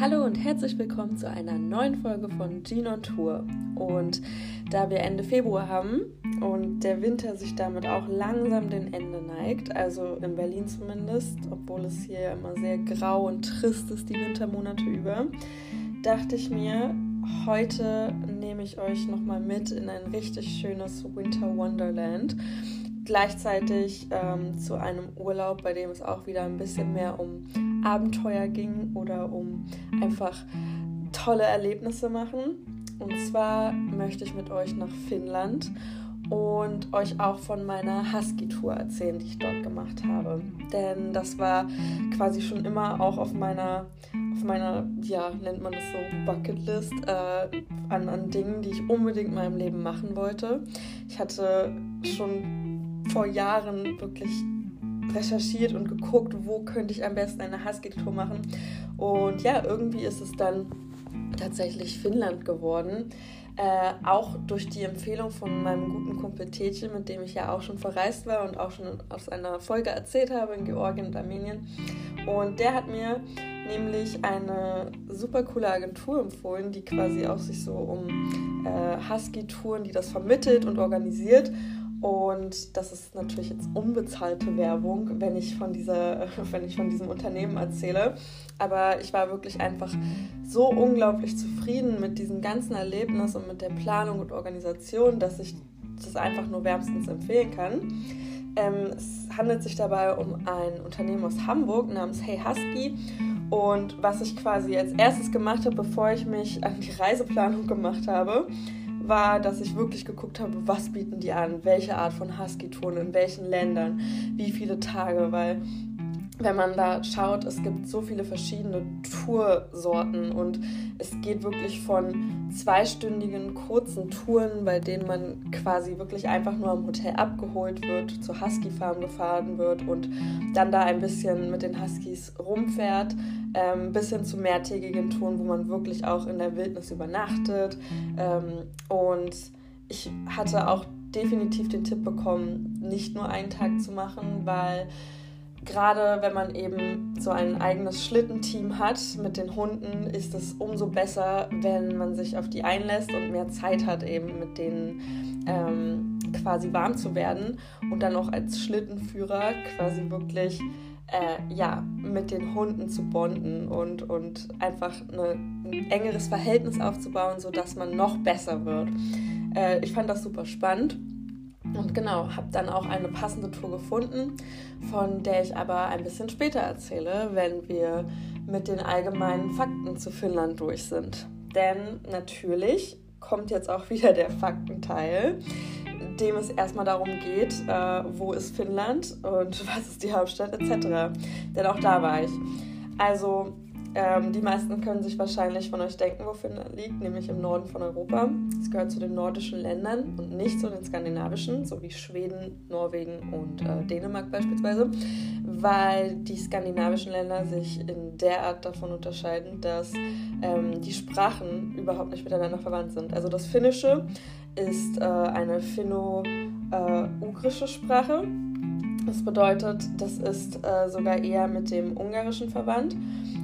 Hallo und herzlich willkommen zu einer neuen Folge von Jean on Tour. Und da wir Ende Februar haben und der Winter sich damit auch langsam dem Ende neigt, also in Berlin zumindest, obwohl es hier immer sehr grau und trist ist die Wintermonate über, dachte ich mir, heute nehme ich euch nochmal mit in ein richtig schönes Winter Wonderland gleichzeitig ähm, zu einem Urlaub, bei dem es auch wieder ein bisschen mehr um Abenteuer ging oder um einfach tolle Erlebnisse machen. Und zwar möchte ich mit euch nach Finnland und euch auch von meiner Husky-Tour erzählen, die ich dort gemacht habe. Denn das war quasi schon immer auch auf meiner, auf meiner, ja, nennt man das so, Bucketlist äh, an, an Dingen, die ich unbedingt in meinem Leben machen wollte. Ich hatte schon vor Jahren wirklich recherchiert und geguckt, wo könnte ich am besten eine Husky-Tour machen. Und ja, irgendwie ist es dann tatsächlich Finnland geworden. Äh, auch durch die Empfehlung von meinem guten Kumpel Tetje, mit dem ich ja auch schon verreist war und auch schon aus einer Folge erzählt habe in Georgien und Armenien. Und der hat mir nämlich eine super coole Agentur empfohlen, die quasi auch sich so um äh, Husky-Touren, die das vermittelt und organisiert. Und das ist natürlich jetzt unbezahlte Werbung, wenn ich von dieser, wenn ich von diesem Unternehmen erzähle. Aber ich war wirklich einfach so unglaublich zufrieden mit diesem ganzen Erlebnis und mit der Planung und Organisation, dass ich das einfach nur wärmstens empfehlen kann. Ähm, es handelt sich dabei um ein Unternehmen aus Hamburg namens Hey Husky. Und was ich quasi als erstes gemacht habe, bevor ich mich an die Reiseplanung gemacht habe, war, dass ich wirklich geguckt habe, was bieten die an, welche Art von Husky-Touren, in welchen Ländern, wie viele Tage, weil wenn man da schaut, es gibt so viele verschiedene Toursorten und es geht wirklich von zweistündigen kurzen Touren, bei denen man quasi wirklich einfach nur am Hotel abgeholt wird, zur Husky Farm gefahren wird und dann da ein bisschen mit den Huskies rumfährt, ähm, bis hin zu mehrtägigen Touren, wo man wirklich auch in der Wildnis übernachtet. Ähm, und ich hatte auch definitiv den Tipp bekommen, nicht nur einen Tag zu machen, weil gerade wenn man eben so ein eigenes Schlittenteam hat mit den Hunden, ist es umso besser, wenn man sich auf die einlässt und mehr Zeit hat, eben mit denen ähm, quasi warm zu werden und dann auch als Schlittenführer quasi wirklich äh, ja, mit den Hunden zu bonden und, und einfach eine, ein engeres Verhältnis aufzubauen, sodass man noch besser wird. Äh, ich fand das super spannend und genau, habe dann auch eine passende Tour gefunden, von der ich aber ein bisschen später erzähle, wenn wir mit den allgemeinen Fakten zu Finnland durch sind. Denn natürlich kommt jetzt auch wieder der Faktenteil, dem es erstmal darum geht, äh, wo ist Finnland und was ist die Hauptstadt etc. Denn auch da war ich. Also ähm, die meisten können sich wahrscheinlich von euch denken, wo Finnland liegt, nämlich im Norden von Europa. Es gehört zu den nordischen Ländern und nicht zu den skandinavischen, so wie Schweden, Norwegen und äh, Dänemark beispielsweise, weil die skandinavischen Länder sich in der Art davon unterscheiden, dass ähm, die Sprachen überhaupt nicht miteinander verwandt sind. Also das Finnische ist äh, eine finno-ugrische äh, Sprache. Das bedeutet, das ist äh, sogar eher mit dem Ungarischen verwandt.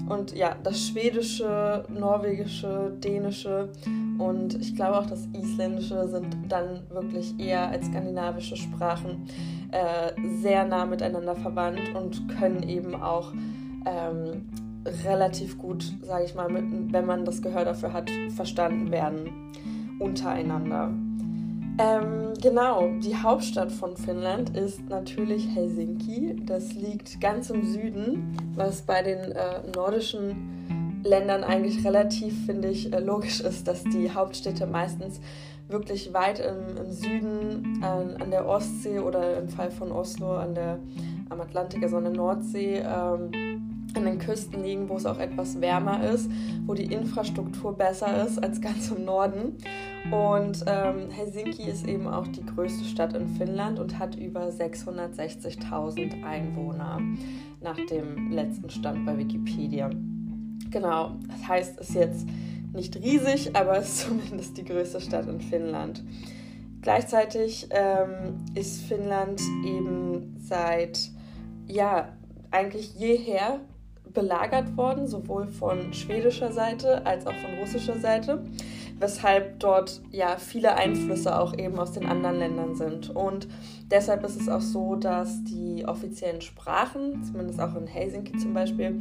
Und ja, das Schwedische, Norwegische, Dänische und ich glaube auch das Isländische sind dann wirklich eher als skandinavische Sprachen äh, sehr nah miteinander verwandt und können eben auch ähm, relativ gut, sage ich mal, mit, wenn man das Gehör dafür hat, verstanden werden untereinander. Ähm, genau, die Hauptstadt von Finnland ist natürlich Helsinki. Das liegt ganz im Süden, was bei den äh, nordischen Ländern eigentlich relativ, finde ich, äh, logisch ist, dass die Hauptstädte meistens wirklich weit im, im Süden an, an, der Ostsee oder im Fall von Oslo an der, am Atlantik, also an der Nordsee, ähm, an den Küsten liegen, wo es auch etwas wärmer ist, wo die Infrastruktur besser ist als ganz im Norden. Und ähm, Helsinki ist eben auch die größte Stadt in Finnland und hat über 660.000 Einwohner nach dem letzten Stand bei Wikipedia. Genau, das heißt, es ist jetzt nicht riesig, aber es ist zumindest die größte Stadt in Finnland. Gleichzeitig ähm, ist Finnland eben seit, ja, eigentlich jeher belagert worden, sowohl von schwedischer Seite als auch von russischer Seite, weshalb dort ja viele Einflüsse auch eben aus den anderen Ländern sind. Und deshalb ist es auch so, dass die offiziellen Sprachen, zumindest auch in Helsinki zum Beispiel,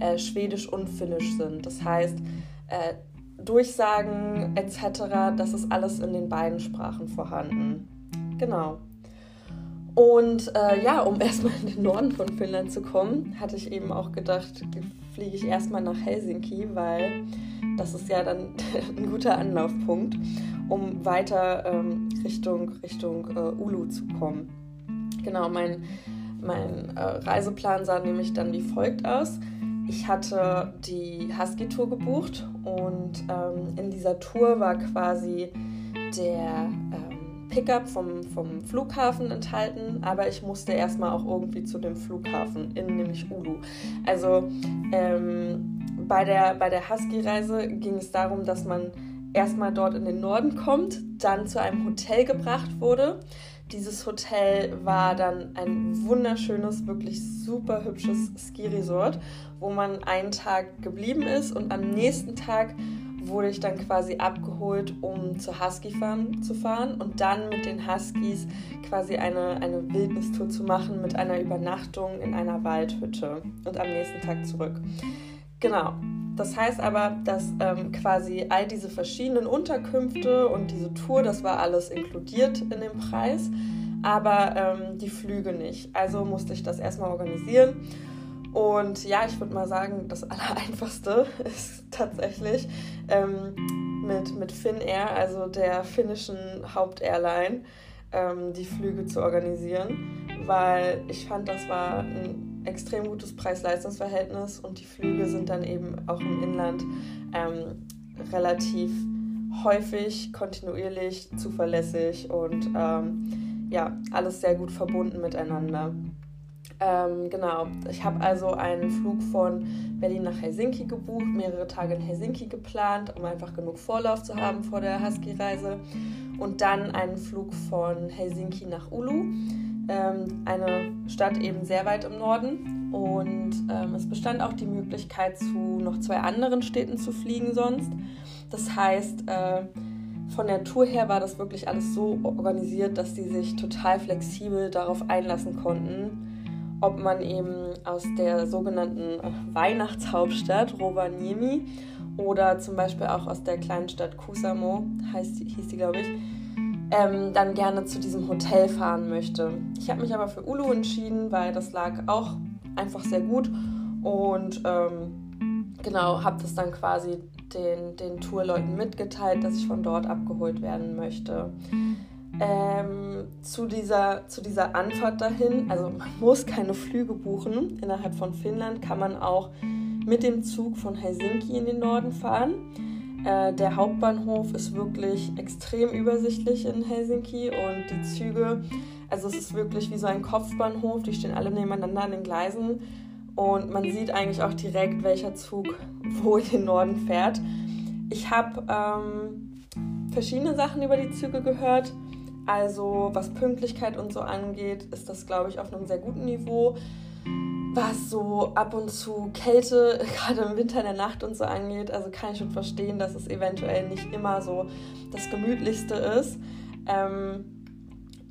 äh, Schwedisch und Finnisch sind. Das heißt, äh, Durchsagen etc., das ist alles in den beiden Sprachen vorhanden. Genau. Und äh, ja, um erstmal in den Norden von Finnland zu kommen, hatte ich eben auch gedacht, fliege ich erstmal nach Helsinki, weil das ist ja dann ein guter Anlaufpunkt, um weiter ähm, Richtung, Richtung äh, Ulu zu kommen. Genau, mein, mein äh, Reiseplan sah nämlich dann wie folgt aus. Ich hatte die Husky-Tour gebucht und ähm, in dieser Tour war quasi der ähm, Pickup vom, vom Flughafen enthalten, aber ich musste erstmal auch irgendwie zu dem Flughafen in nämlich Ulu. Also ähm, bei der, bei der Husky-Reise ging es darum, dass man erstmal dort in den Norden kommt, dann zu einem Hotel gebracht wurde dieses Hotel war dann ein wunderschönes, wirklich super hübsches Ski-Resort, wo man einen Tag geblieben ist und am nächsten Tag wurde ich dann quasi abgeholt, um zur Husky Farm zu fahren und dann mit den Huskies quasi eine, eine Wildnistour zu machen mit einer Übernachtung in einer Waldhütte und am nächsten Tag zurück. Genau. Das heißt aber, dass ähm, quasi all diese verschiedenen Unterkünfte und diese Tour, das war alles inkludiert in dem Preis, aber ähm, die Flüge nicht. Also musste ich das erstmal organisieren. Und ja, ich würde mal sagen, das Allereinfachste ist tatsächlich ähm, mit, mit Finnair, also der finnischen Hauptairline, ähm, die Flüge zu organisieren, weil ich fand, das war ein extrem gutes Preis-Leistungs-Verhältnis und die Flüge sind dann eben auch im Inland ähm, relativ häufig, kontinuierlich, zuverlässig und ähm, ja, alles sehr gut verbunden miteinander. Ähm, genau, ich habe also einen Flug von Berlin nach Helsinki gebucht, mehrere Tage in Helsinki geplant, um einfach genug Vorlauf zu haben vor der Husky-Reise. Und dann einen Flug von Helsinki nach Ulu ähm, eine Stadt eben sehr weit im Norden. Und ähm, es bestand auch die Möglichkeit, zu noch zwei anderen Städten zu fliegen sonst. Das heißt, äh, von der Tour her war das wirklich alles so organisiert, dass die sich total flexibel darauf einlassen konnten, ob man eben aus der sogenannten Weihnachtshauptstadt Rovaniemi oder zum Beispiel auch aus der kleinen Stadt Kusamo, heißt, hieß die glaube ich, ähm, dann gerne zu diesem Hotel fahren möchte. Ich habe mich aber für Ulu entschieden, weil das lag auch einfach sehr gut und ähm, genau, habe das dann quasi den, den Tourleuten mitgeteilt, dass ich von dort abgeholt werden möchte. Ähm, zu, dieser, zu dieser Anfahrt dahin, also man muss keine Flüge buchen. Innerhalb von Finnland kann man auch mit dem Zug von Helsinki in den Norden fahren. Äh, der Hauptbahnhof ist wirklich extrem übersichtlich in Helsinki und die Züge, also es ist wirklich wie so ein Kopfbahnhof, die stehen alle nebeneinander an den Gleisen und man sieht eigentlich auch direkt, welcher Zug wo in den Norden fährt. Ich habe ähm, verschiedene Sachen über die Züge gehört. Also was Pünktlichkeit und so angeht, ist das, glaube ich, auf einem sehr guten Niveau was so ab und zu Kälte, gerade im Winter in der Nacht und so angeht. Also kann ich schon verstehen, dass es eventuell nicht immer so das Gemütlichste ist. Ähm,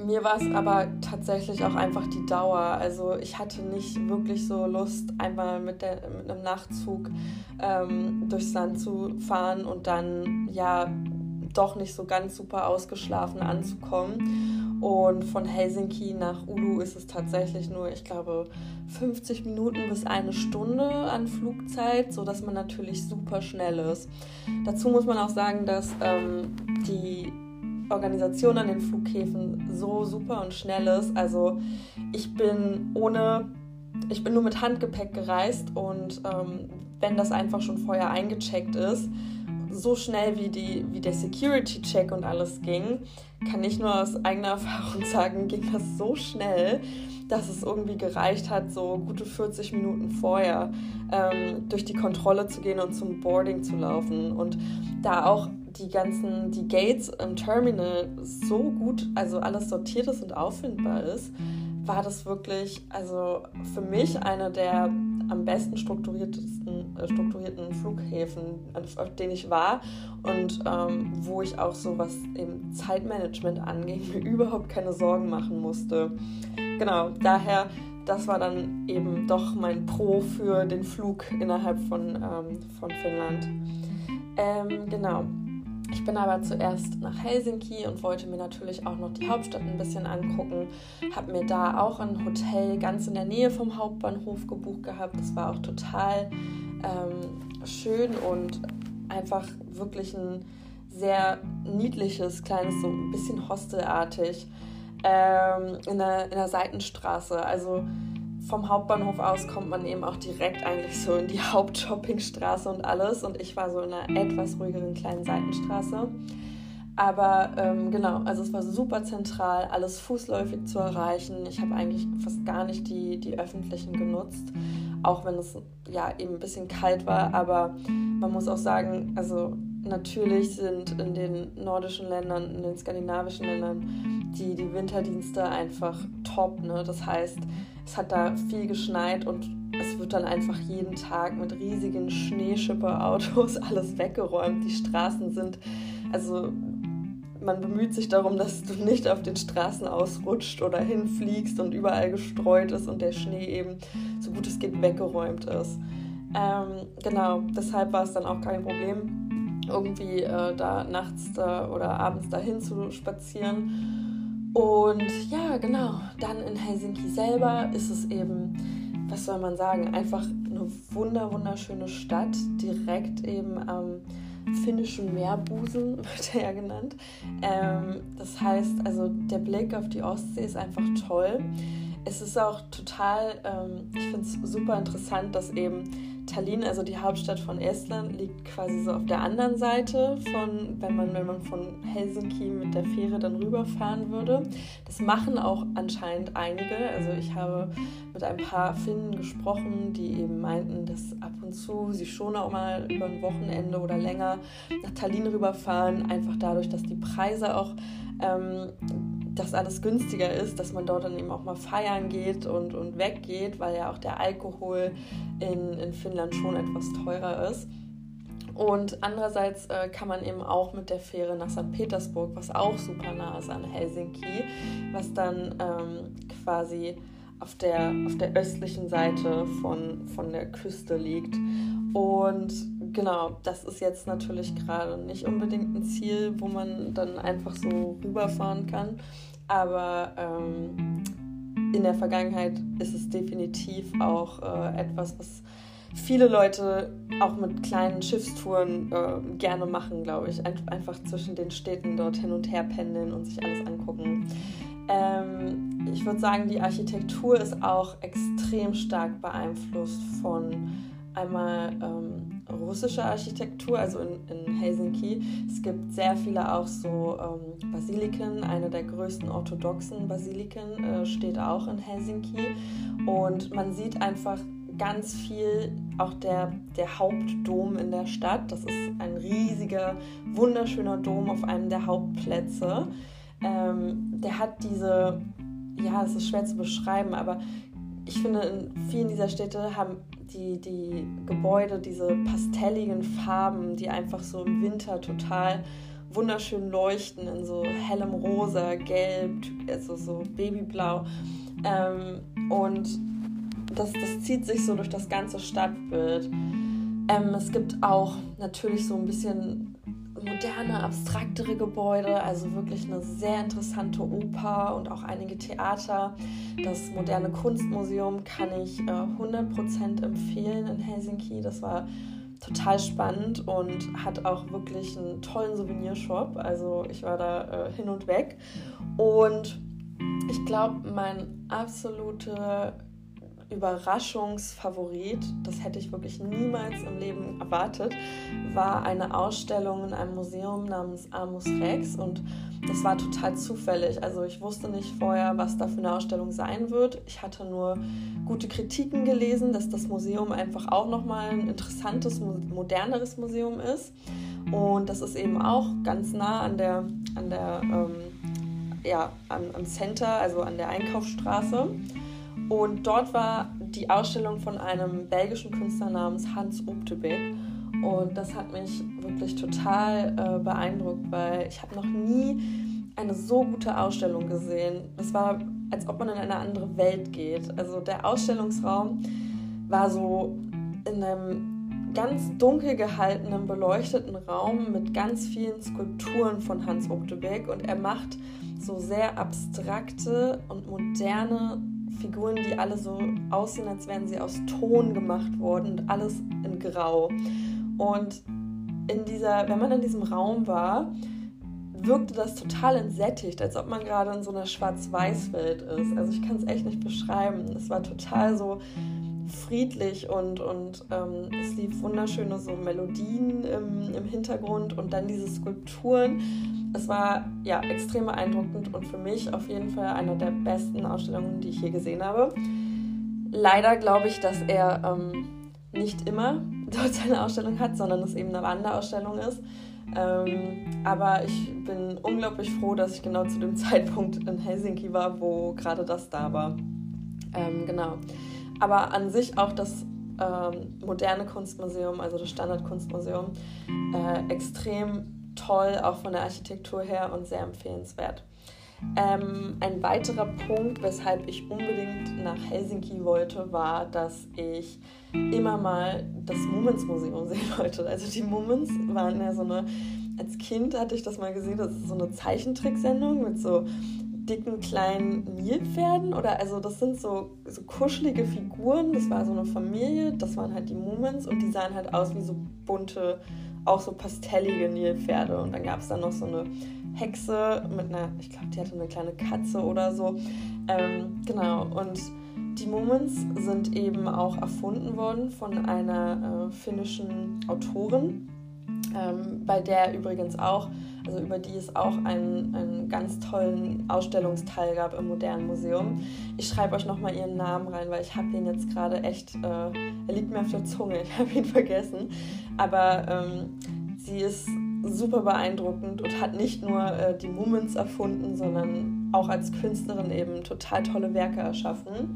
mir war es aber tatsächlich auch einfach die Dauer. Also ich hatte nicht wirklich so Lust, einmal mit, der, mit einem Nachtzug ähm, durchs Land zu fahren und dann ja doch nicht so ganz super ausgeschlafen anzukommen. Und von Helsinki nach Ulu ist es tatsächlich nur, ich glaube, 50 Minuten bis eine Stunde an Flugzeit, sodass man natürlich super schnell ist. Dazu muss man auch sagen, dass ähm, die Organisation an den Flughäfen so super und schnell ist. Also ich bin ohne, ich bin nur mit Handgepäck gereist und ähm, wenn das einfach schon vorher eingecheckt ist, so schnell wie, die, wie der Security-Check und alles ging, kann ich nur aus eigener Erfahrung sagen, ging das so schnell, dass es irgendwie gereicht hat, so gute 40 Minuten vorher ähm, durch die Kontrolle zu gehen und zum Boarding zu laufen. Und da auch die ganzen, die Gates im Terminal so gut, also alles sortiert ist und auffindbar ist, war das wirklich, also für mich eine der am besten strukturiertesten, äh, strukturierten Flughäfen, auf denen ich war und ähm, wo ich auch so was eben Zeitmanagement anging, mir überhaupt keine Sorgen machen musste. Genau, daher, das war dann eben doch mein Pro für den Flug innerhalb von, ähm, von Finnland. Ähm, genau. Ich bin aber zuerst nach Helsinki und wollte mir natürlich auch noch die Hauptstadt ein bisschen angucken. Habe mir da auch ein Hotel ganz in der Nähe vom Hauptbahnhof gebucht gehabt. Das war auch total ähm, schön und einfach wirklich ein sehr niedliches, kleines, so ein bisschen hostelartig ähm, in, der, in der Seitenstraße. Also vom Hauptbahnhof aus kommt man eben auch direkt eigentlich so in die Hauptshoppingstraße und alles. Und ich war so in einer etwas ruhigeren kleinen Seitenstraße. Aber ähm, genau, also es war super zentral, alles fußläufig zu erreichen. Ich habe eigentlich fast gar nicht die, die öffentlichen genutzt, auch wenn es ja eben ein bisschen kalt war. Aber man muss auch sagen, also natürlich sind in den nordischen Ländern, in den skandinavischen Ländern die, die Winterdienste einfach top. Ne? Das heißt, es hat da viel geschneit und es wird dann einfach jeden Tag mit riesigen Schneeschipperautos alles weggeräumt. Die Straßen sind, also man bemüht sich darum, dass du nicht auf den Straßen ausrutscht oder hinfliegst und überall gestreut ist und der Schnee eben so gut es geht weggeräumt ist. Ähm, genau, deshalb war es dann auch kein Problem, irgendwie äh, da nachts da oder abends dahin zu spazieren. Und ja, genau, dann in Helsinki selber ist es eben, was soll man sagen, einfach eine wunder wunderschöne Stadt, direkt eben am finnischen Meerbusen, wird er ja genannt. Ähm, das heißt, also der Blick auf die Ostsee ist einfach toll. Es ist auch total, ähm, ich finde es super interessant, dass eben Tallinn, also die Hauptstadt von Estland, liegt quasi so auf der anderen Seite von, wenn man, wenn man von Helsinki mit der Fähre dann rüberfahren würde. Das machen auch anscheinend einige. Also ich habe mit ein paar Finnen gesprochen, die eben meinten, dass ab und zu sie schon auch mal über ein Wochenende oder länger nach Tallinn rüberfahren, einfach dadurch, dass die Preise auch ähm, dass alles günstiger ist, dass man dort dann eben auch mal feiern geht und, und weggeht, weil ja auch der Alkohol in, in Finnland schon etwas teurer ist. Und andererseits äh, kann man eben auch mit der Fähre nach St. Petersburg, was auch super nah ist an Helsinki, was dann ähm, quasi auf der, auf der östlichen Seite von, von der Küste liegt. Und genau, das ist jetzt natürlich gerade nicht unbedingt ein Ziel, wo man dann einfach so rüberfahren kann. Aber ähm, in der Vergangenheit ist es definitiv auch äh, etwas, was viele Leute auch mit kleinen Schiffstouren äh, gerne machen, glaube ich. Ein einfach zwischen den Städten dort hin und her pendeln und sich alles angucken. Ähm, ich würde sagen, die Architektur ist auch extrem stark beeinflusst von einmal ähm, russische Architektur, also in, in, Helsinki. Es gibt sehr viele auch so ähm, Basiliken. Eine der größten orthodoxen Basiliken äh, steht auch in Helsinki. Und man sieht einfach ganz viel, auch der, der Hauptdom in der Stadt. Das ist ein riesiger, wunderschöner Dom auf einem der Hauptplätze. Ähm, der hat diese, ja, es ist schwer zu beschreiben, aber ich finde, in vielen dieser Städte haben die, die Gebäude diese pastelligen Farben, die einfach so im Winter total wunderschön leuchten in so hellem Rosa, Gelb, also so Babyblau. Ähm, und das, das zieht sich so durch das ganze Stadtbild. Ähm, es gibt auch natürlich so ein bisschen moderne, abstraktere Gebäude, also wirklich eine sehr interessante Oper und auch einige Theater. Das moderne Kunstmuseum kann ich äh, 100% empfehlen in Helsinki. Das war total spannend und hat auch wirklich einen tollen Souvenirshop. Also ich war da äh, hin und weg. Und ich glaube, mein absolute Überraschungsfavorit, das hätte ich wirklich niemals im Leben erwartet, war eine Ausstellung in einem Museum namens Amus Rex und das war total zufällig. Also ich wusste nicht vorher, was da für eine Ausstellung sein wird. Ich hatte nur gute Kritiken gelesen, dass das Museum einfach auch nochmal ein interessantes, moderneres Museum ist. Und das ist eben auch ganz nah an der, an der ähm, ja, am, am Center, also an der Einkaufsstraße. Und dort war die Ausstellung von einem belgischen Künstler namens Hans Optebeek. Und das hat mich wirklich total äh, beeindruckt, weil ich habe noch nie eine so gute Ausstellung gesehen. Es war, als ob man in eine andere Welt geht. Also der Ausstellungsraum war so in einem ganz dunkel gehaltenen, beleuchteten Raum mit ganz vielen Skulpturen von Hans Optebeck und er macht so sehr abstrakte und moderne Figuren, die alle so aussehen, als wären sie aus Ton gemacht worden und alles in Grau. Und in dieser, wenn man in diesem Raum war, wirkte das total entsättigt, als ob man gerade in so einer Schwarz-Weiß-Welt ist. Also ich kann es echt nicht beschreiben. Es war total so friedlich und, und ähm, es lief wunderschöne so Melodien im, im Hintergrund und dann diese Skulpturen. Es war ja extrem beeindruckend und für mich auf jeden Fall eine der besten Ausstellungen, die ich je gesehen habe. Leider glaube ich, dass er ähm, nicht immer dort seine Ausstellung hat, sondern es eben eine Wanderausstellung ist. Ähm, aber ich bin unglaublich froh, dass ich genau zu dem Zeitpunkt in Helsinki war, wo gerade das da war. Ähm, genau. Aber an sich auch das ähm, moderne Kunstmuseum, also das Standardkunstmuseum, äh, extrem toll, auch von der Architektur her und sehr empfehlenswert. Ähm, ein weiterer Punkt, weshalb ich unbedingt nach Helsinki wollte, war, dass ich immer mal das Mumens Museum sehen wollte. Also die Mumens waren ja so eine, als Kind hatte ich das mal gesehen, das ist so eine Zeichentricksendung mit so dicken kleinen Nilpferden oder also das sind so, so kuschelige Figuren. Das war so eine Familie, das waren halt die Mumens und die sahen halt aus wie so bunte, auch so pastellige Nilpferde. Und dann gab es dann noch so eine Hexe mit einer, ich glaube, die hatte eine kleine Katze oder so. Ähm, genau, und die Mumens sind eben auch erfunden worden von einer äh, finnischen Autorin, ähm, bei der übrigens auch, also über die es auch einen, einen ganz tollen Ausstellungsteil gab im Modernen Museum. Ich schreibe euch nochmal ihren Namen rein, weil ich habe ihn jetzt gerade echt, äh, er liegt mir auf der Zunge, ich habe ihn vergessen. Aber ähm, sie ist super beeindruckend und hat nicht nur äh, die Mumens erfunden, sondern auch als Künstlerin eben total tolle Werke erschaffen.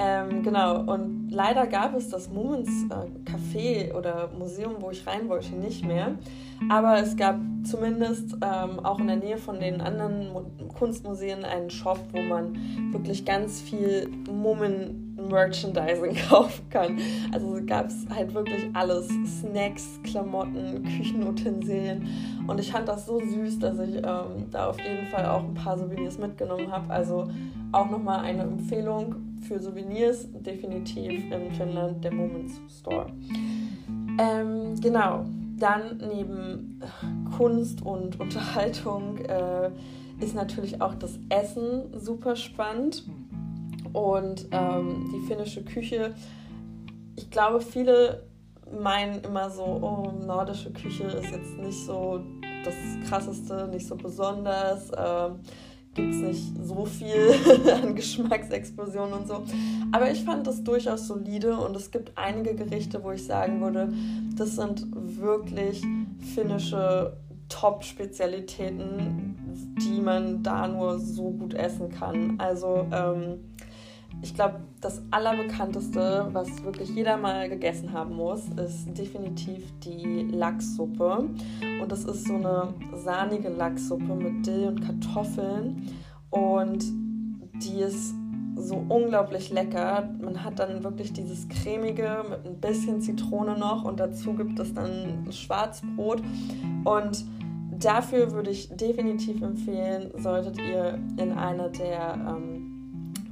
Ähm, genau, und leider gab es das Mumens äh, Café oder Museum, wo ich rein wollte, nicht mehr. Aber es gab zumindest ähm, auch in der Nähe von den anderen Kunstmuseen einen Shop, wo man wirklich ganz viel Mummen-Merchandising kaufen kann. Also gab es halt wirklich alles: Snacks, Klamotten, Küchenutensilien. Und ich fand das so süß, dass ich ähm, da auf jeden Fall auch ein paar Souvenirs mitgenommen habe. Also auch nochmal eine Empfehlung für Souvenirs definitiv in Finnland der Moments Store. Ähm, genau, dann neben Kunst und Unterhaltung äh, ist natürlich auch das Essen super spannend und ähm, die finnische Küche. Ich glaube, viele meinen immer so, oh, nordische Küche ist jetzt nicht so das Krasseste, nicht so besonders. Äh, gibt es nicht so viel an Geschmacksexplosionen und so. Aber ich fand das durchaus solide und es gibt einige Gerichte, wo ich sagen würde, das sind wirklich finnische Top-Spezialitäten, die man da nur so gut essen kann. Also ähm, ich glaube, das Allerbekannteste, was wirklich jeder mal gegessen haben muss, ist definitiv die Lachssuppe. Und das ist so eine sahnige Lachssuppe mit Dill und Kartoffeln. Und die ist so unglaublich lecker. Man hat dann wirklich dieses cremige mit ein bisschen Zitrone noch und dazu gibt es dann Schwarzbrot. Und dafür würde ich definitiv empfehlen, solltet ihr in eine der ähm,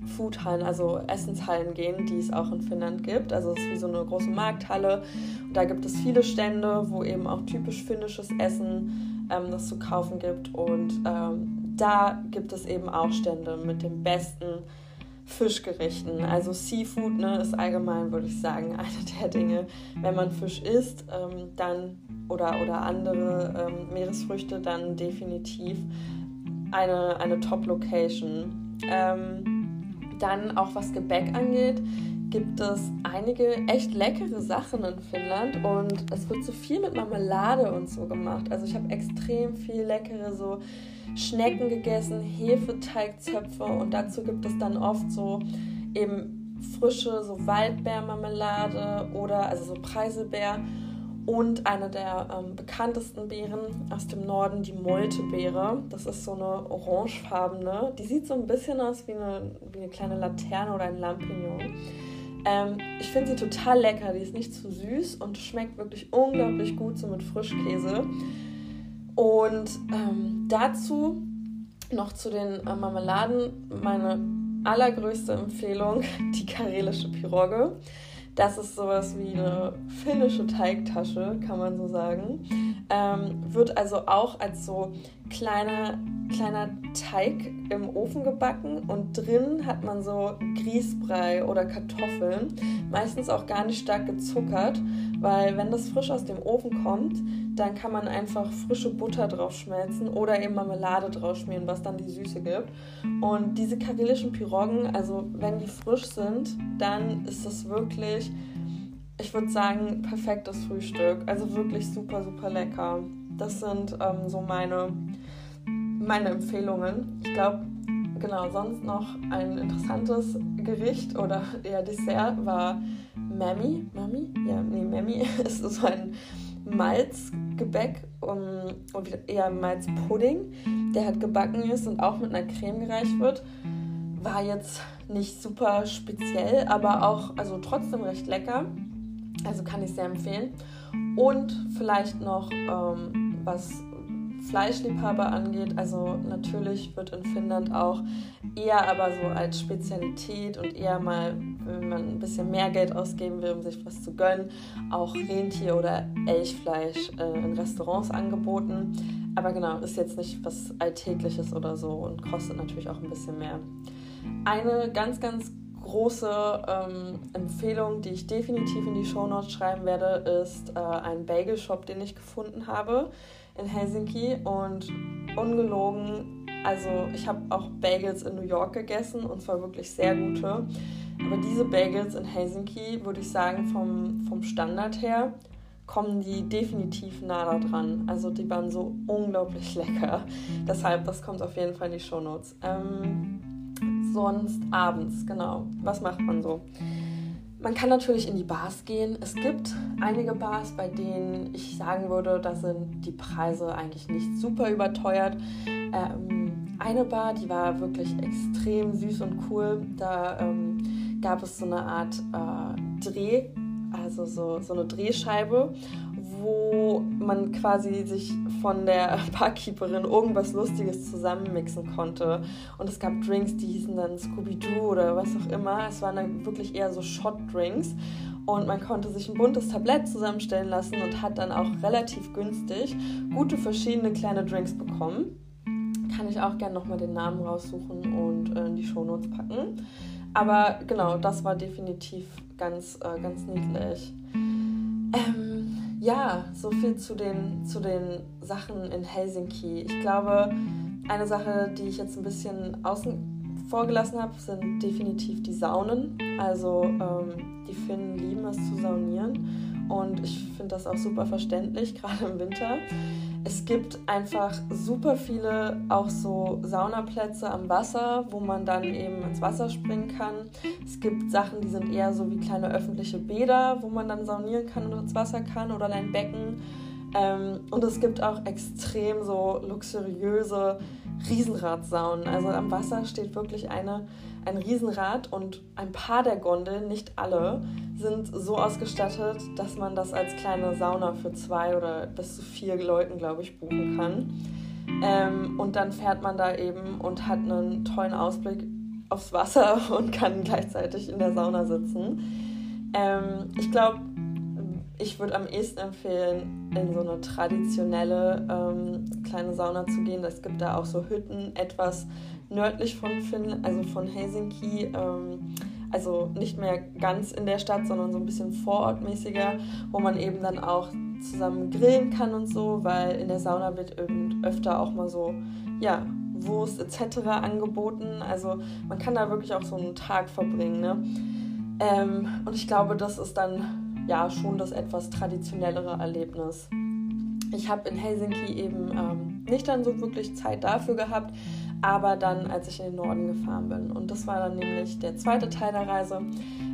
Foodhallen, also Essenshallen gehen, die es auch in Finnland gibt. Also es ist wie so eine große Markthalle. Und da gibt es viele Stände, wo eben auch typisch finnisches Essen ähm, das zu kaufen gibt. Und ähm, da gibt es eben auch Stände mit den besten Fischgerichten. Also Seafood ne, ist allgemein, würde ich sagen, eine der Dinge. Wenn man Fisch isst, ähm, dann oder, oder andere ähm, Meeresfrüchte, dann definitiv eine, eine Top-Location. Ähm, dann auch was Gebäck angeht, gibt es einige echt leckere Sachen in Finnland und es wird so viel mit Marmelade und so gemacht. Also ich habe extrem viel leckere so Schnecken gegessen, Hefeteigzöpfe und dazu gibt es dann oft so eben frische so Waldbeermarmelade oder also so Preiselbeer und eine der ähm, bekanntesten Beeren aus dem Norden, die Moltebeere. Das ist so eine orangefarbene. Die sieht so ein bisschen aus wie eine, wie eine kleine Laterne oder ein Lampignon. Ähm, ich finde sie total lecker. Die ist nicht zu süß und schmeckt wirklich unglaublich gut so mit Frischkäse. Und ähm, dazu noch zu den äh, Marmeladen meine allergrößte Empfehlung, die karelische Piroge. Das ist sowas wie eine finnische Teigtasche, kann man so sagen. Ähm, wird also auch als so kleine, kleiner Teig im Ofen gebacken und drin hat man so Grießbrei oder Kartoffeln. Meistens auch gar nicht stark gezuckert, weil wenn das frisch aus dem Ofen kommt, dann kann man einfach frische Butter drauf schmelzen oder eben Marmelade drauf schmieren, was dann die Süße gibt. Und diese karelischen Piroggen, also wenn die frisch sind, dann ist das wirklich, ich würde sagen, perfektes Frühstück. Also wirklich super, super lecker. Das sind ähm, so meine, meine Empfehlungen. Ich glaube, genau, sonst noch ein interessantes Gericht oder eher Dessert war Mammy. Mammy? Ja, nee, Mammy ist so ein Malzgebäck um, und eher Malzpudding, der halt gebacken ist und auch mit einer Creme gereicht wird. War jetzt nicht super speziell, aber auch also trotzdem recht lecker. Also kann ich sehr empfehlen. Und vielleicht noch ähm, was Fleischliebhaber angeht, also natürlich wird in Finnland auch eher aber so als Spezialität und eher mal, wenn man ein bisschen mehr Geld ausgeben will, um sich was zu gönnen, auch Rentier- oder Elchfleisch äh, in Restaurants angeboten. Aber genau, ist jetzt nicht was Alltägliches oder so und kostet natürlich auch ein bisschen mehr. Eine ganz, ganz große ähm, Empfehlung, die ich definitiv in die Shownotes schreiben werde, ist äh, ein Bagel-Shop, den ich gefunden habe in Helsinki und ungelogen, also ich habe auch Bagels in New York gegessen und zwar wirklich sehr gute. Aber diese Bagels in Helsinki, würde ich sagen, vom, vom Standard her, kommen die definitiv nah da dran. Also die waren so unglaublich lecker. Deshalb, das kommt auf jeden Fall in die Shownotes. Ähm, sonst abends, genau. Was macht man so? Man kann natürlich in die Bars gehen. Es gibt einige Bars, bei denen ich sagen würde, da sind die Preise eigentlich nicht super überteuert. Ähm, eine Bar, die war wirklich extrem süß und cool. Da ähm, gab es so eine Art äh, Dreh, also so, so eine Drehscheibe wo man quasi sich von der Barkeeperin irgendwas Lustiges zusammenmixen konnte. Und es gab Drinks, die hießen dann Scooby-Doo oder was auch immer. Es waren dann wirklich eher so Shot-Drinks. Und man konnte sich ein buntes Tablett zusammenstellen lassen und hat dann auch relativ günstig gute verschiedene kleine Drinks bekommen. Kann ich auch gerne nochmal den Namen raussuchen und äh, in die Shownotes packen. Aber genau, das war definitiv ganz, äh, ganz niedlich. Ähm, ja, so viel zu den, zu den Sachen in Helsinki. Ich glaube, eine Sache, die ich jetzt ein bisschen außen vorgelassen habe, sind definitiv die Saunen. Also ähm, die Finnen lieben es zu saunieren und ich finde das auch super verständlich, gerade im Winter. Es gibt einfach super viele auch so Saunaplätze am Wasser, wo man dann eben ins Wasser springen kann. Es gibt Sachen, die sind eher so wie kleine öffentliche Bäder, wo man dann saunieren kann und ins Wasser kann oder ein Becken. Ähm, und es gibt auch extrem so luxuriöse Riesenradsaunen. Also am Wasser steht wirklich eine, ein Riesenrad und ein paar der Gondeln, nicht alle, sind so ausgestattet, dass man das als kleine Sauna für zwei oder bis zu vier Leuten, glaube ich, buchen kann. Ähm, und dann fährt man da eben und hat einen tollen Ausblick aufs Wasser und kann gleichzeitig in der Sauna sitzen. Ähm, ich glaube, ich würde am ehesten empfehlen, in so eine traditionelle ähm, kleine Sauna zu gehen. Es gibt da auch so Hütten etwas nördlich von Finn, also von Helsinki. Ähm, also nicht mehr ganz in der Stadt, sondern so ein bisschen vorortmäßiger, wo man eben dann auch zusammen grillen kann und so, weil in der Sauna wird eben öfter auch mal so, ja, Wurst etc. angeboten. Also man kann da wirklich auch so einen Tag verbringen. Ne? Ähm, und ich glaube, das ist dann ja schon das etwas traditionellere Erlebnis. Ich habe in Helsinki eben ähm, nicht dann so wirklich Zeit dafür gehabt, aber dann, als ich in den Norden gefahren bin. Und das war dann nämlich der zweite Teil der Reise.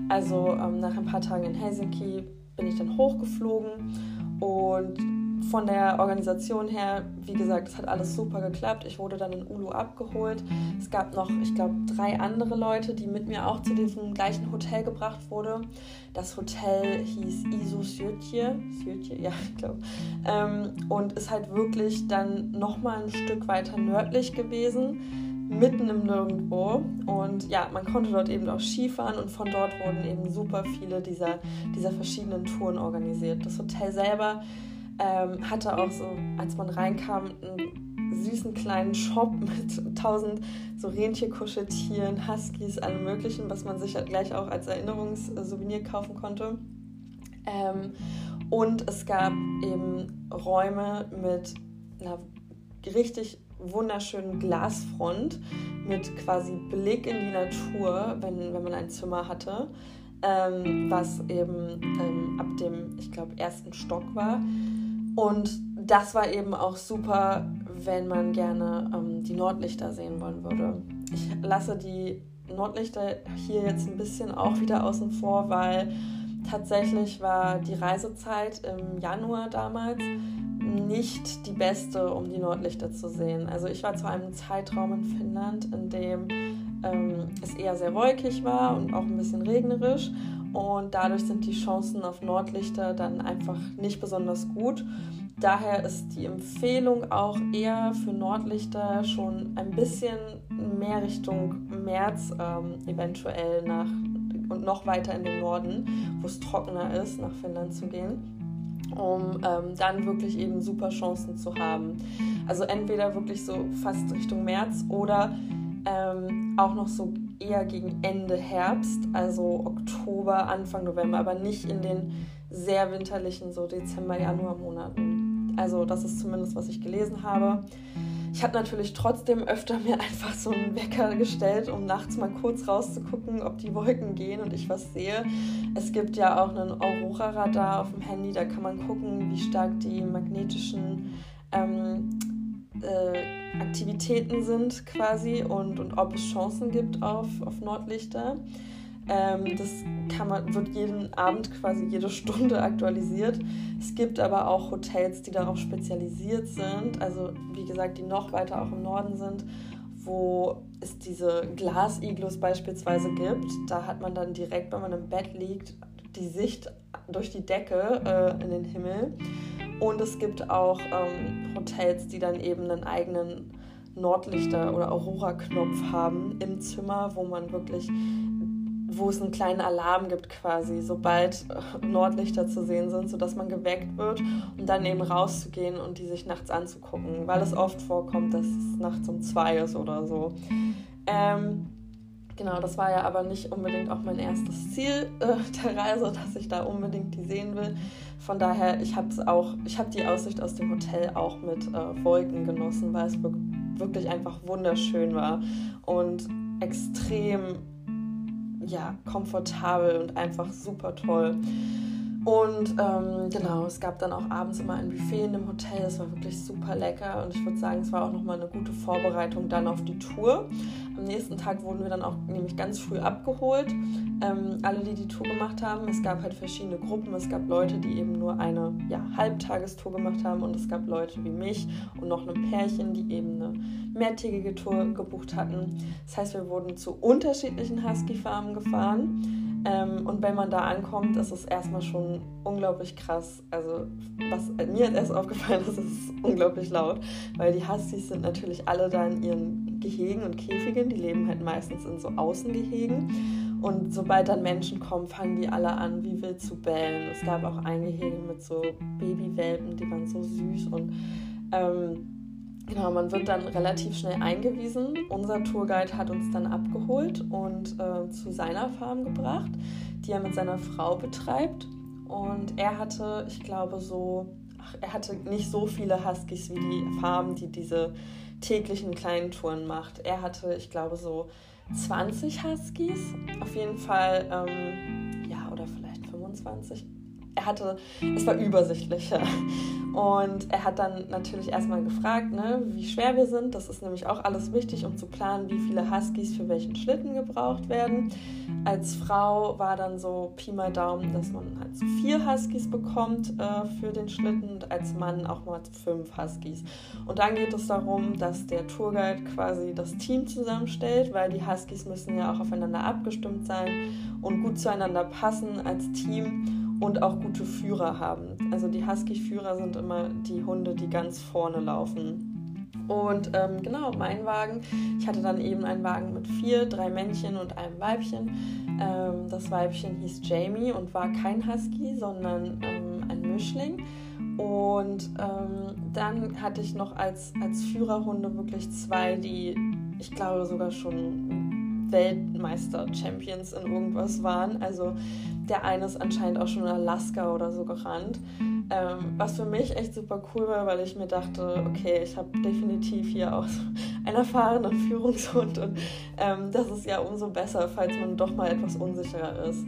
Also ähm, nach ein paar Tagen in Helsinki bin ich dann hochgeflogen und von der Organisation her, wie gesagt, es hat alles super geklappt. Ich wurde dann in Ulu abgeholt. Es gab noch, ich glaube, drei andere Leute, die mit mir auch zu diesem gleichen Hotel gebracht wurden. Das Hotel hieß Isu Sjötje, Sjötje, ja, ich glaube. Ähm, und ist halt wirklich dann nochmal ein Stück weiter nördlich gewesen, mitten im Nirgendwo. Und ja, man konnte dort eben auch Skifahren und von dort wurden eben super viele dieser, dieser verschiedenen Touren organisiert. Das Hotel selber ähm, hatte auch so, als man reinkam, einen süßen kleinen Shop mit tausend so Rentierkuscheltieren, Huskies, allem möglichen, was man sich halt gleich auch als Erinnerungssouvenir kaufen konnte. Ähm, und es gab eben Räume mit einer richtig wunderschönen Glasfront mit quasi Blick in die Natur, wenn, wenn man ein Zimmer hatte, ähm, was eben ähm, ab dem, ich glaube, ersten Stock war. Und das war eben auch super, wenn man gerne ähm, die Nordlichter sehen wollen würde. Ich lasse die Nordlichter hier jetzt ein bisschen auch wieder außen vor, weil tatsächlich war die Reisezeit im Januar damals nicht die beste, um die Nordlichter zu sehen. Also ich war zu einem Zeitraum in Finnland, in dem ähm, es eher sehr wolkig war und auch ein bisschen regnerisch und dadurch sind die Chancen auf Nordlichter dann einfach nicht besonders gut. Daher ist die Empfehlung auch eher für Nordlichter schon ein bisschen mehr Richtung März ähm, eventuell nach und noch weiter in den Norden, wo es trockener ist, nach Finnland zu gehen, um ähm, dann wirklich eben super Chancen zu haben. Also entweder wirklich so fast Richtung März oder ähm, auch noch so eher gegen Ende Herbst, also Oktober, Anfang November, aber nicht in den sehr winterlichen, so Dezember, Januar Monaten. Also das ist zumindest, was ich gelesen habe. Ich habe natürlich trotzdem öfter mir einfach so einen Wecker gestellt, um nachts mal kurz rauszugucken, ob die Wolken gehen und ich was sehe. Es gibt ja auch einen Aurora-Radar auf dem Handy, da kann man gucken, wie stark die magnetischen ähm, äh, Aktivitäten sind quasi und, und ob es Chancen gibt auf, auf Nordlichter. Ähm, das kann man, wird jeden Abend quasi jede Stunde aktualisiert. Es gibt aber auch Hotels, die darauf spezialisiert sind, also wie gesagt, die noch weiter auch im Norden sind, wo es diese Glasiglus beispielsweise gibt. Da hat man dann direkt, wenn man im Bett liegt, die Sicht durch die Decke äh, in den Himmel. Und es gibt auch ähm, Hotels, die dann eben einen eigenen Nordlichter- oder Aurora-Knopf haben im Zimmer, wo man wirklich, wo es einen kleinen Alarm gibt quasi, sobald äh, Nordlichter zu sehen sind, sodass man geweckt wird, um dann eben rauszugehen und die sich nachts anzugucken, weil es oft vorkommt, dass es nachts um zwei ist oder so. Ähm, Genau, das war ja aber nicht unbedingt auch mein erstes Ziel äh, der Reise, dass ich da unbedingt die sehen will. Von daher, ich habe auch, ich habe die Aussicht aus dem Hotel auch mit äh, Wolken genossen, weil es wirklich einfach wunderschön war und extrem ja, komfortabel und einfach super toll. Und ähm, genau, es gab dann auch abends immer ein Buffet in dem Hotel. Es war wirklich super lecker und ich würde sagen, es war auch nochmal eine gute Vorbereitung dann auf die Tour. Am nächsten Tag wurden wir dann auch nämlich ganz früh abgeholt. Ähm, alle, die die Tour gemacht haben, es gab halt verschiedene Gruppen. Es gab Leute, die eben nur eine ja, Halbtagestour gemacht haben und es gab Leute wie mich und noch ein Pärchen, die eben eine mehrtägige Tour gebucht hatten. Das heißt, wir wurden zu unterschiedlichen Husky-Farmen gefahren. Ähm, und wenn man da ankommt, ist es erstmal schon unglaublich krass. Also, was mir hat erst aufgefallen ist, ist es unglaublich laut, weil die Huskies sind natürlich alle da in ihren Gehegen und Käfigen. Die leben halt meistens in so Außengehegen. Und sobald dann Menschen kommen, fangen die alle an, wie wild zu bellen. Es gab auch ein Gehege mit so Babywelpen, die waren so süß und. Ähm, Genau, man wird dann relativ schnell eingewiesen. Unser Tourguide hat uns dann abgeholt und äh, zu seiner Farm gebracht, die er mit seiner Frau betreibt. Und er hatte, ich glaube, so, ach, er hatte nicht so viele Huskies wie die Farm, die diese täglichen kleinen Touren macht. Er hatte, ich glaube, so 20 Huskies. Auf jeden Fall, ähm, ja, oder vielleicht 25 er hatte, es war übersichtlicher. Und er hat dann natürlich erstmal gefragt, ne, wie schwer wir sind. Das ist nämlich auch alles wichtig, um zu planen, wie viele Huskies für welchen Schlitten gebraucht werden. Als Frau war dann so Pi mal Daumen, dass man halt so vier Huskies bekommt äh, für den Schlitten und als Mann auch mal fünf Huskies. Und dann geht es darum, dass der Tourguide quasi das Team zusammenstellt, weil die Huskies müssen ja auch aufeinander abgestimmt sein und gut zueinander passen als Team und auch gute Führer haben. Also die Husky-Führer sind immer die Hunde, die ganz vorne laufen. Und ähm, genau, mein Wagen, ich hatte dann eben einen Wagen mit vier, drei Männchen und einem Weibchen. Ähm, das Weibchen hieß Jamie und war kein Husky, sondern ähm, ein Mischling. Und ähm, dann hatte ich noch als, als Führerhunde wirklich zwei, die ich glaube sogar schon Weltmeister-Champions in irgendwas waren. Also der eine ist anscheinend auch schon in Alaska oder so gerannt. Ähm, was für mich echt super cool war, weil ich mir dachte, okay, ich habe definitiv hier auch so einen erfahrenen Führungshund und ähm, das ist ja umso besser, falls man doch mal etwas unsicherer ist.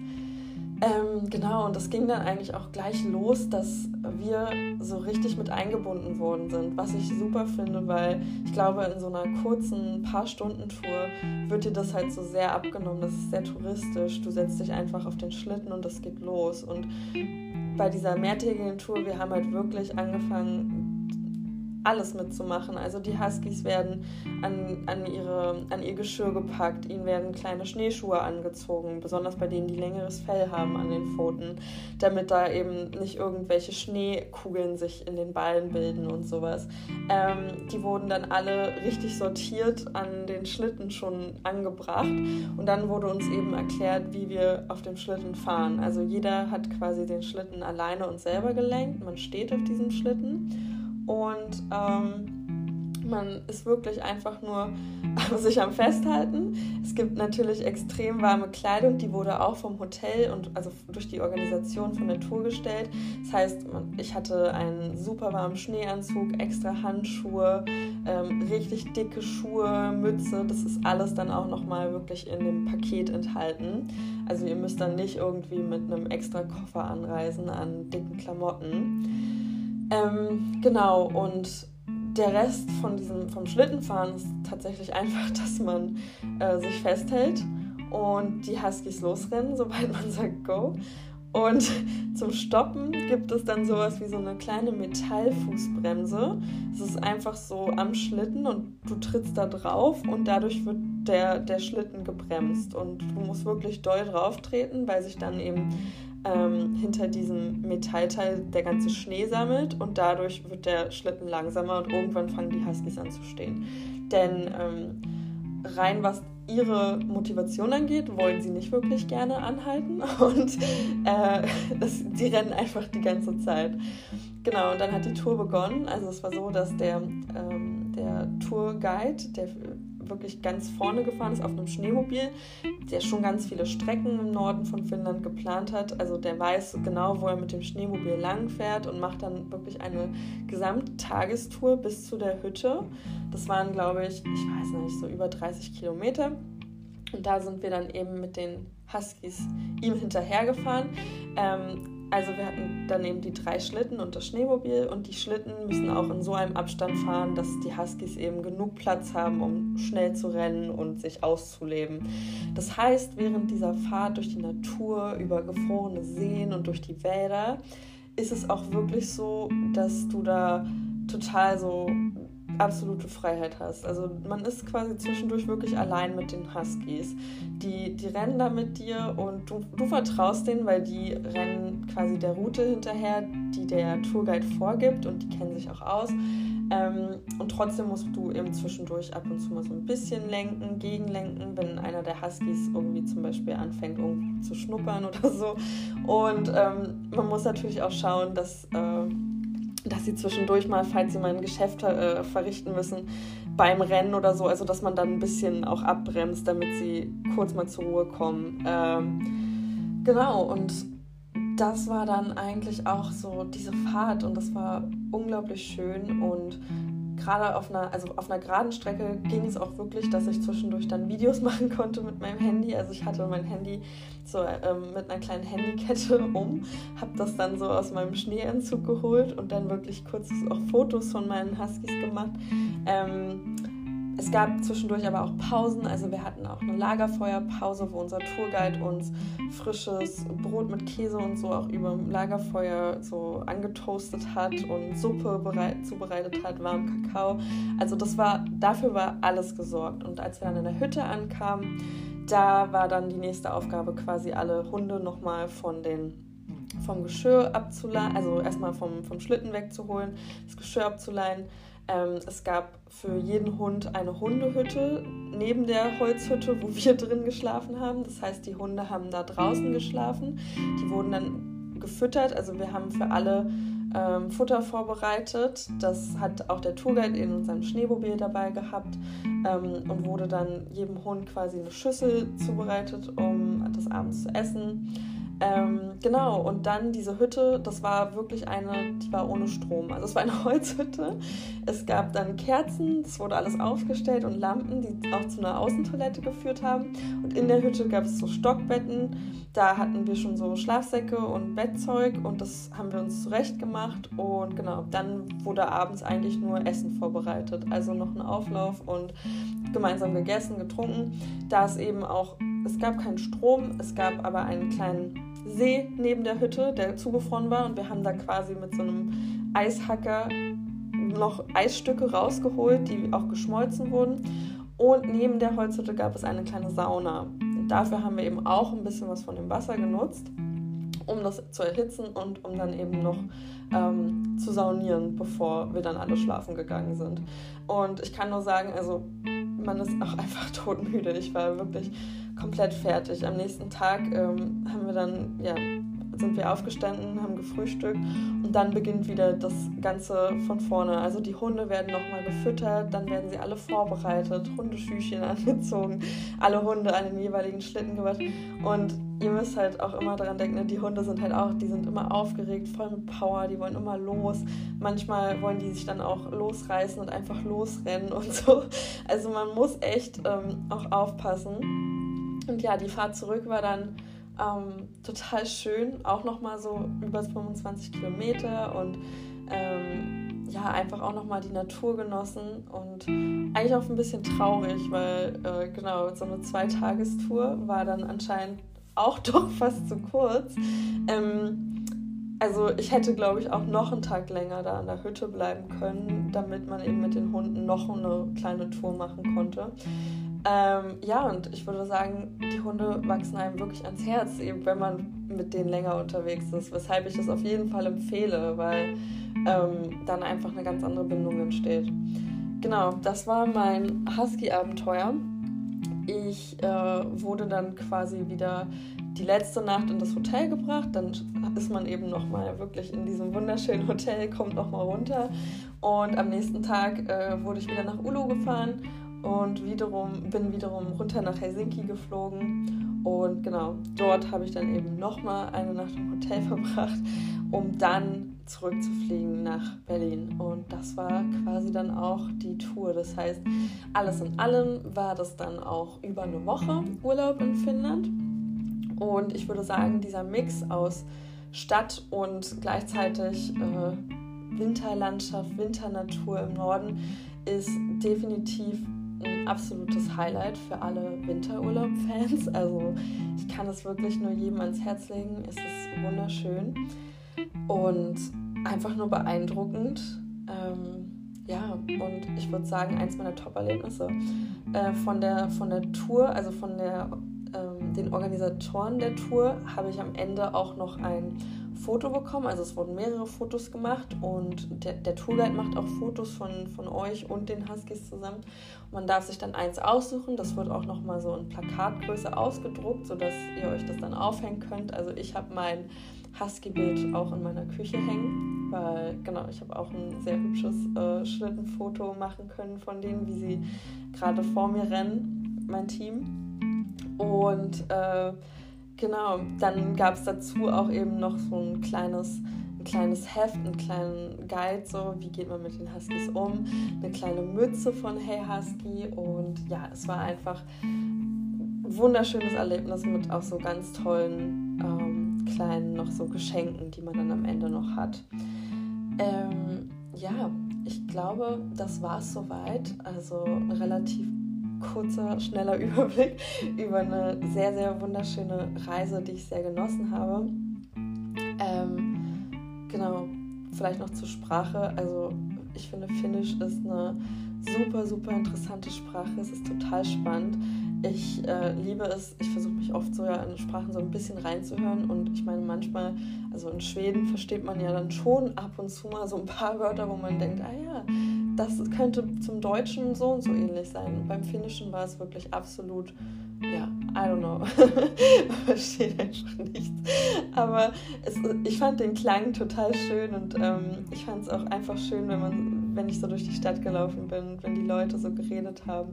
Ähm, genau, und das ging dann eigentlich auch gleich los, dass wir so richtig mit eingebunden worden sind, was ich super finde, weil ich glaube, in so einer kurzen Paar-Stunden-Tour wird dir das halt so sehr abgenommen. Das ist sehr touristisch. Du setzt dich einfach auf den Schlitten und das geht los. Und bei dieser mehrtägigen Tour, wir haben halt wirklich angefangen, alles mitzumachen. Also die Huskies werden an, an, ihre, an ihr Geschirr gepackt, ihnen werden kleine Schneeschuhe angezogen, besonders bei denen, die längeres Fell haben an den Pfoten, damit da eben nicht irgendwelche Schneekugeln sich in den Ballen bilden und sowas. Ähm, die wurden dann alle richtig sortiert an den Schlitten schon angebracht und dann wurde uns eben erklärt, wie wir auf dem Schlitten fahren. Also jeder hat quasi den Schlitten alleine und selber gelenkt, man steht auf diesem Schlitten und ähm, man ist wirklich einfach nur sich am Festhalten. Es gibt natürlich extrem warme Kleidung, die wurde auch vom Hotel und also durch die Organisation von der Tour gestellt. Das heißt, ich hatte einen super warmen Schneeanzug, extra Handschuhe, ähm, richtig dicke Schuhe, Mütze. Das ist alles dann auch nochmal wirklich in dem Paket enthalten. Also ihr müsst dann nicht irgendwie mit einem extra Koffer anreisen an dicken Klamotten. Ähm, genau, und der Rest von diesem, vom Schlittenfahren ist tatsächlich einfach, dass man äh, sich festhält und die Huskies losrennen, sobald man sagt Go. Und zum Stoppen gibt es dann sowas wie so eine kleine Metallfußbremse. Es ist einfach so am Schlitten und du trittst da drauf und dadurch wird der, der Schlitten gebremst. Und du musst wirklich doll drauf treten, weil sich dann eben ähm, hinter diesem Metallteil der ganze Schnee sammelt und dadurch wird der Schlitten langsamer und irgendwann fangen die Huskies an zu stehen. Denn ähm, rein was ihre Motivation angeht, wollen sie nicht wirklich gerne anhalten und äh, das, die rennen einfach die ganze Zeit. Genau, und dann hat die Tour begonnen. Also es war so, dass der, ähm, der Tourguide, der wirklich ganz vorne gefahren ist auf einem Schneemobil, der schon ganz viele Strecken im Norden von Finnland geplant hat. Also der weiß genau, wo er mit dem Schneemobil lang fährt und macht dann wirklich eine Gesamttagestour bis zu der Hütte. Das waren, glaube ich, ich weiß nicht, so über 30 Kilometer. Und da sind wir dann eben mit den Huskies ihm hinterhergefahren. Ähm, also wir hatten dann eben die drei Schlitten und das Schneemobil und die Schlitten müssen auch in so einem Abstand fahren, dass die Huskies eben genug Platz haben, um schnell zu rennen und sich auszuleben. Das heißt, während dieser Fahrt durch die Natur, über gefrorene Seen und durch die Wälder, ist es auch wirklich so, dass du da total so absolute Freiheit hast. Also man ist quasi zwischendurch wirklich allein mit den Huskies. Die, die rennen da mit dir und du, du vertraust denen, weil die rennen quasi der Route hinterher, die der Tourguide vorgibt und die kennen sich auch aus. Ähm, und trotzdem musst du eben zwischendurch ab und zu mal so ein bisschen lenken, gegenlenken, wenn einer der Huskies irgendwie zum Beispiel anfängt, irgendwie zu schnuppern oder so. Und ähm, man muss natürlich auch schauen, dass... Äh, dass sie zwischendurch mal, falls sie mal ein Geschäft äh, verrichten müssen, beim Rennen oder so, also dass man dann ein bisschen auch abbremst, damit sie kurz mal zur Ruhe kommen. Ähm, genau, und das war dann eigentlich auch so diese Fahrt und das war unglaublich schön und gerade auf einer, also auf einer geraden Strecke ging es auch wirklich, dass ich zwischendurch dann Videos machen konnte mit meinem Handy. Also ich hatte mein Handy so ähm, mit einer kleinen Handykette um, habe das dann so aus meinem Schneeanzug geholt und dann wirklich kurz auch Fotos von meinen Huskies gemacht. Ähm, es gab zwischendurch aber auch Pausen, also wir hatten auch eine Lagerfeuerpause, wo unser Tourguide uns frisches Brot mit Käse und so auch über dem Lagerfeuer so angetoastet hat und Suppe bereit, zubereitet hat, warm Kakao. Also das war, dafür war alles gesorgt. Und als wir dann in der Hütte ankamen, da war dann die nächste Aufgabe quasi alle Hunde nochmal von den vom Geschirr abzuleihen, also erstmal vom, vom Schlitten wegzuholen, das Geschirr abzuleihen, ähm, es gab für jeden Hund eine Hundehütte neben der Holzhütte, wo wir drin geschlafen haben. Das heißt, die Hunde haben da draußen geschlafen. Die wurden dann gefüttert. Also wir haben für alle ähm, Futter vorbereitet. Das hat auch der Tourguide in seinem Schneemobil dabei gehabt ähm, und wurde dann jedem Hund quasi eine Schüssel zubereitet, um das abends zu essen. Ähm, genau, und dann diese Hütte, das war wirklich eine, die war ohne Strom. Also es war eine Holzhütte. Es gab dann Kerzen, das wurde alles aufgestellt und Lampen, die auch zu einer Außentoilette geführt haben. Und in der Hütte gab es so Stockbetten. Da hatten wir schon so Schlafsäcke und Bettzeug und das haben wir uns zurecht gemacht. Und genau, dann wurde abends eigentlich nur Essen vorbereitet. Also noch ein Auflauf und gemeinsam gegessen, getrunken. Da es eben auch, es gab keinen Strom, es gab aber einen kleinen See neben der Hütte, der zugefroren war. Und wir haben da quasi mit so einem Eishacker noch Eisstücke rausgeholt, die auch geschmolzen wurden. Und neben der Holzhütte gab es eine kleine Sauna. Und dafür haben wir eben auch ein bisschen was von dem Wasser genutzt, um das zu erhitzen und um dann eben noch ähm, zu saunieren, bevor wir dann alle schlafen gegangen sind. Und ich kann nur sagen, also man ist auch einfach todmüde. Ich war wirklich komplett fertig. Am nächsten Tag ähm, haben wir dann, ja, sind wir aufgestanden, haben gefrühstückt und dann beginnt wieder das Ganze von vorne. Also die Hunde werden nochmal gefüttert, dann werden sie alle vorbereitet, Hundeschüchchen angezogen, alle Hunde an den jeweiligen Schlitten gebracht und ihr müsst halt auch immer daran denken, ne, die Hunde sind halt auch, die sind immer aufgeregt, voll mit Power, die wollen immer los. Manchmal wollen die sich dann auch losreißen und einfach losrennen und so. Also man muss echt ähm, auch aufpassen. Und ja, die Fahrt zurück war dann ähm, total schön, auch nochmal so über 25 Kilometer und ähm, ja, einfach auch nochmal die Natur genossen und eigentlich auch ein bisschen traurig, weil äh, genau, so eine Zweitagestour war dann anscheinend auch doch fast zu kurz. Ähm, also ich hätte, glaube ich, auch noch einen Tag länger da an der Hütte bleiben können, damit man eben mit den Hunden noch eine kleine Tour machen konnte. Ähm, ja, und ich würde sagen, die Hunde wachsen einem wirklich ans Herz, eben wenn man mit denen länger unterwegs ist, weshalb ich das auf jeden Fall empfehle, weil ähm, dann einfach eine ganz andere Bindung entsteht. Genau, das war mein Husky-Abenteuer. Ich äh, wurde dann quasi wieder die letzte Nacht in das Hotel gebracht. Dann ist man eben nochmal wirklich in diesem wunderschönen Hotel, kommt nochmal runter. Und am nächsten Tag äh, wurde ich wieder nach Ulo gefahren und wiederum bin wiederum runter nach Helsinki geflogen. Und genau, dort habe ich dann eben nochmal eine Nacht im Hotel verbracht, um dann zurückzufliegen nach Berlin. Und das war quasi dann auch die Tour. Das heißt, alles in allem war das dann auch über eine Woche Urlaub in Finnland. Und ich würde sagen, dieser Mix aus Stadt und gleichzeitig äh, Winterlandschaft, Winternatur im Norden ist definitiv ein absolutes Highlight für alle Winterurlaub-Fans. Also ich kann es wirklich nur jedem ans Herz legen. Es ist wunderschön und einfach nur beeindruckend. Ähm, ja, und ich würde sagen, eins meiner Top-Erlebnisse äh, von, der, von der Tour, also von der, ähm, den Organisatoren der Tour, habe ich am Ende auch noch ein Foto bekommen. Also es wurden mehrere Fotos gemacht und der, der Tourguide macht auch Fotos von, von euch und den Huskies zusammen. Und man darf sich dann eins aussuchen. Das wird auch nochmal so in Plakatgröße ausgedruckt, sodass ihr euch das dann aufhängen könnt. Also ich habe mein Husky-Bild auch in meiner Küche hängen, weil genau, ich habe auch ein sehr hübsches äh, Schlittenfoto machen können von denen, wie sie gerade vor mir rennen, mein Team. Und äh, Genau, dann gab es dazu auch eben noch so ein kleines, ein ein kleines Heft, einen kleinen Guide, so wie geht man mit den Huskies um, eine kleine Mütze von Hey Husky und ja, es war einfach ein wunderschönes Erlebnis mit auch so ganz tollen ähm, kleinen noch so Geschenken, die man dann am Ende noch hat. Ähm, ja, ich glaube, das war es soweit. Also relativ kurzer, schneller Überblick über eine sehr, sehr wunderschöne Reise, die ich sehr genossen habe. Ähm, genau, vielleicht noch zur Sprache. Also ich finde, Finnisch ist eine super, super interessante Sprache. Es ist total spannend. Ich äh, liebe es, ich versuche mich oft so ja in Sprachen so ein bisschen reinzuhören und ich meine manchmal, also in Schweden versteht man ja dann schon ab und zu mal so ein paar Wörter, wo man denkt, ah ja, das könnte zum Deutschen so und so ähnlich sein. Und beim Finnischen war es wirklich absolut, ja, I don't know. Verstehe einfach nichts. Aber es, ich fand den Klang total schön und ähm, ich fand es auch einfach schön, wenn man, wenn ich so durch die Stadt gelaufen bin, wenn die Leute so geredet haben.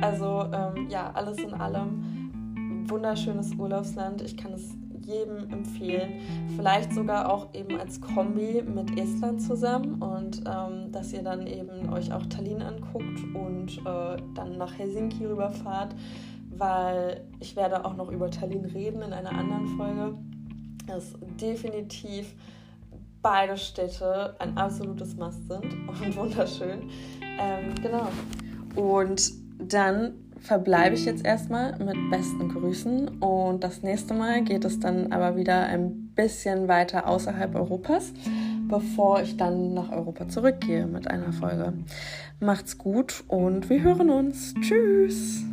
Also ähm, ja, alles in allem wunderschönes Urlaubsland. Ich kann es jedem empfehlen. Vielleicht sogar auch eben als Kombi mit Estland zusammen und ähm, dass ihr dann eben euch auch Tallinn anguckt und äh, dann nach Helsinki rüberfahrt, weil ich werde auch noch über Tallinn reden in einer anderen Folge. Das definitiv beide Städte ein absolutes Must sind und wunderschön. Ähm, genau. Und dann verbleibe ich jetzt erstmal mit besten Grüßen und das nächste Mal geht es dann aber wieder ein bisschen weiter außerhalb Europas, bevor ich dann nach Europa zurückgehe mit einer Folge. Macht's gut und wir hören uns. Tschüss!